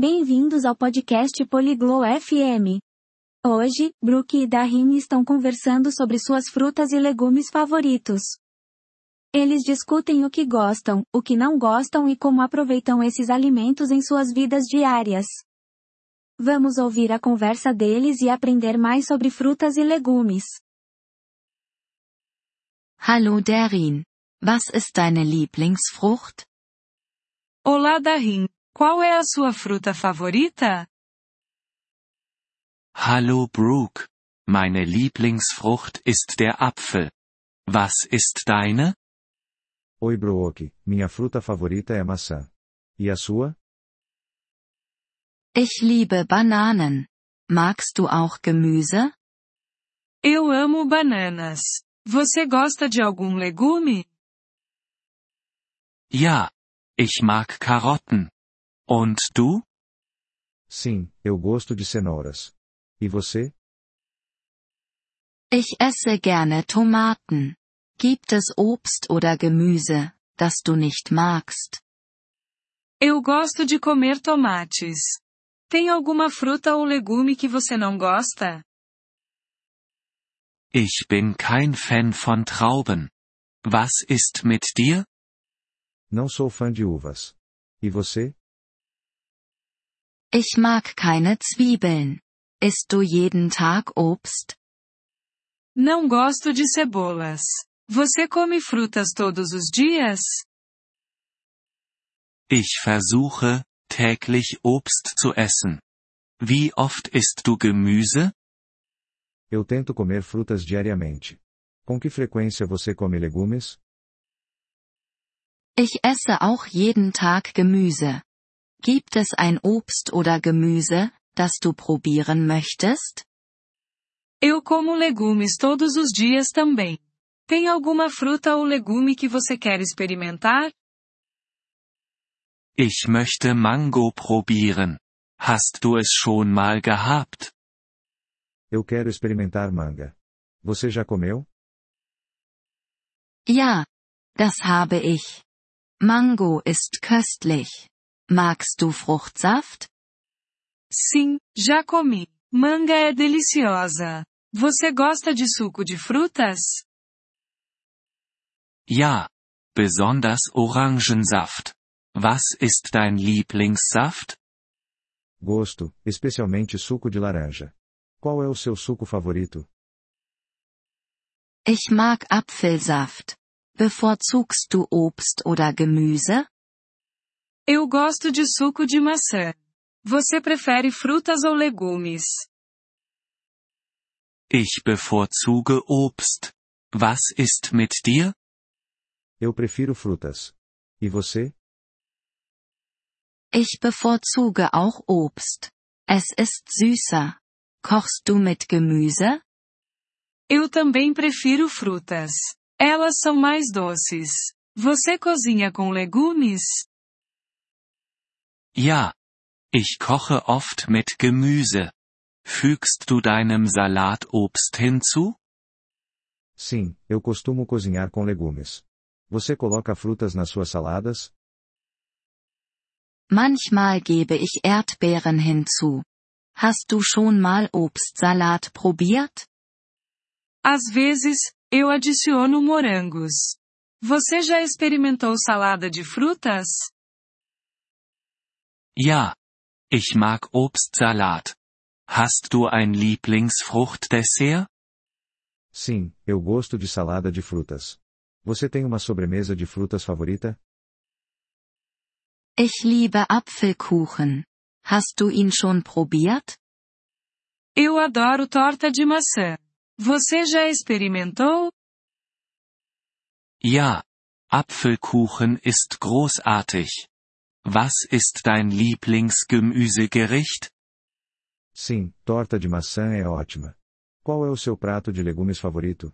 Bem-vindos ao podcast Poliglo FM. Hoje, Brooke e Darin estão conversando sobre suas frutas e legumes favoritos. Eles discutem o que gostam, o que não gostam e como aproveitam esses alimentos em suas vidas diárias. Vamos ouvir a conversa deles e aprender mais sobre frutas e legumes. Hallo Darin. Was ist deine Lieblingsfrucht? Olá Darin. Qual é a sua fruta favorita? Hallo Brooke. Meine Lieblingsfrucht ist der Apfel. Was ist deine? Oi Brooke, minha fruta favorita é a maçã. E a sua? Ich liebe Bananen. Magst du auch Gemüse? Eu amo bananas. Você gosta de algum legume? Ja. Ich mag Karotten. Und du? Sim, eu gosto de cenouras. E você? Ich esse gerne Tomaten. Gibt es Obst oder Gemüse, das du nicht magst? Eu gosto de comer tomates. Tem alguma fruta ou legume que você não gosta? Ich bin kein Fan von Trauben. Was ist mit dir? Não sou fã de uvas. E você? Ich mag keine Zwiebeln. Isst du jeden Tag Obst? Não gosto de cebolas. Você come frutas todos os dias? Ich versuche, täglich Obst zu essen. Wie oft isst du Gemüse? Eu tento comer frutas diariamente. Com que frequência você come legumes? Ich esse auch jeden Tag Gemüse. Gibt es ein Obst oder Gemüse, das du probieren möchtest? Eu como legumes todos os dias também. Tem alguma fruta ou legume que você quer experimentar? Ich möchte Mango probieren. Hast du es schon mal gehabt? Eu quero experimentar manga. Você já comeu? Ja. Das habe ich. Mango ist köstlich. Magst du Fruchtsaft? Sim, já comi. Manga é deliciosa. Você gosta de suco de frutas? Ja. Besonders Orangensaft. Was ist dein Lieblingssaft? Gosto, especialmente suco de laranja. Qual é o seu suco favorito? Ich mag Apfelsaft. Bevorzugst du Obst oder Gemüse? Eu gosto de suco de maçã. Você prefere frutas ou legumes? Ich bevorzuge Obst. Was ist mit dir? Eu prefiro frutas. E você? Ich bevorzuge auch Obst. Es ist süßer. Kochst du mit Gemüse? Eu também prefiro frutas. Elas são mais doces. Você cozinha com legumes? Ja. Ich koche oft mit Gemüse. Fügst du deinem Salat Obst hinzu? Sim, eu costumo cozinhar com legumes. Você coloca frutas nas suas saladas? Manchmal gebe ich Erdbeeren hinzu. Hast du schon mal Obstsalat probiert? Às vezes, eu adiciono morangos. Você já experimentou salada de frutas? Ja. Ich mag Obstsalat. Hast du ein Lieblingsfruchtdessert? Sim, eu gosto de salada de frutas. Você tem uma sobremesa de frutas favorita? Ich liebe Apfelkuchen. Hast du ihn schon probiert? Eu adoro torta de maçã. Você já experimentou? Ja. Apfelkuchen ist großartig. Was ist dein Lieblingsgemüsegericht? Sim, torta de maçã é ótima. Qual é o seu prato de legumes favorito?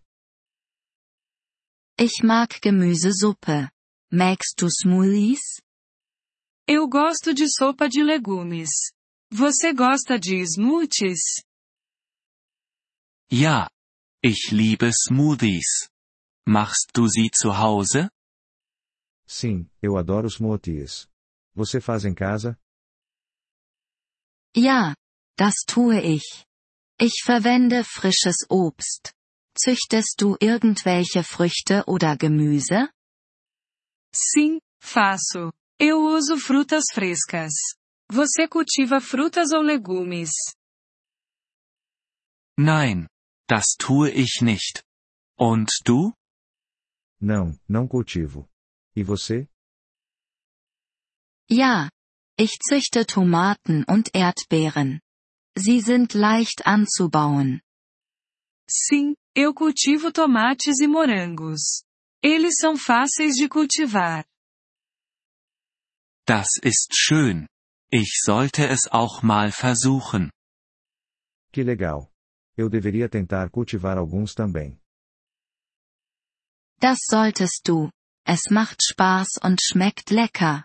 Ich mag Gemüsesuppe. Magst du Smoothies? Eu gosto de sopa de legumes. Você gosta de smoothies? Ja. Ich liebe Smoothies. Machst du sie zu Hause? Sim, eu adoro smoothies. Você faz em casa? Ja, das tue ich. Ich verwende frisches Obst. Züchtest du irgendwelche Früchte oder Gemüse? Sim, faço. Eu uso frutas frescas. Você cultiva frutas ou legumes? Nein, das tue ich nicht. Und du? Não, não cultivo. E você? Ja. Ich züchte Tomaten und Erdbeeren. Sie sind leicht anzubauen. Sim, eu cultivo tomates e morangos. Eles são fáceis de cultivar. Das ist schön. Ich sollte es auch mal versuchen. Que legal. Eu deveria tentar cultivar alguns também. Das solltest du. Es macht Spaß und schmeckt lecker.